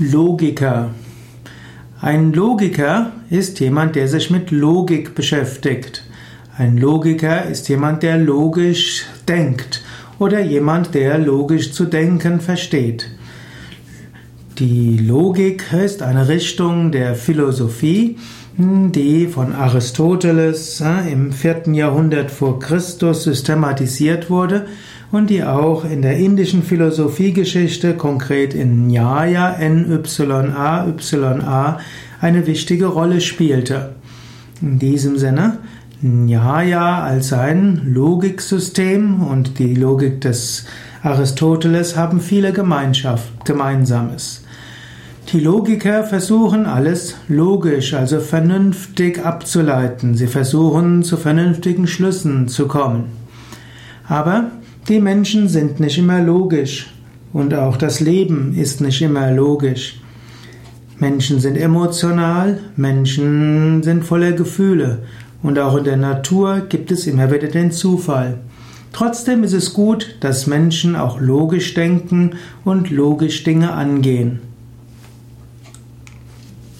Logiker. Ein Logiker ist jemand, der sich mit Logik beschäftigt. Ein Logiker ist jemand, der logisch denkt oder jemand, der logisch zu denken versteht. Die Logik ist eine Richtung der Philosophie, die von Aristoteles äh, im vierten Jahrhundert vor Christus systematisiert wurde und die auch in der indischen Philosophiegeschichte, konkret in Nyaya, N-Y-A, Y-A, eine wichtige Rolle spielte. In diesem Sinne, Nyaya als ein Logiksystem und die Logik des Aristoteles haben viele Gemeinsames. Die Logiker versuchen alles logisch, also vernünftig abzuleiten. Sie versuchen zu vernünftigen Schlüssen zu kommen. Aber die Menschen sind nicht immer logisch und auch das Leben ist nicht immer logisch. Menschen sind emotional, Menschen sind voller Gefühle und auch in der Natur gibt es immer wieder den Zufall. Trotzdem ist es gut, dass Menschen auch logisch denken und logisch Dinge angehen.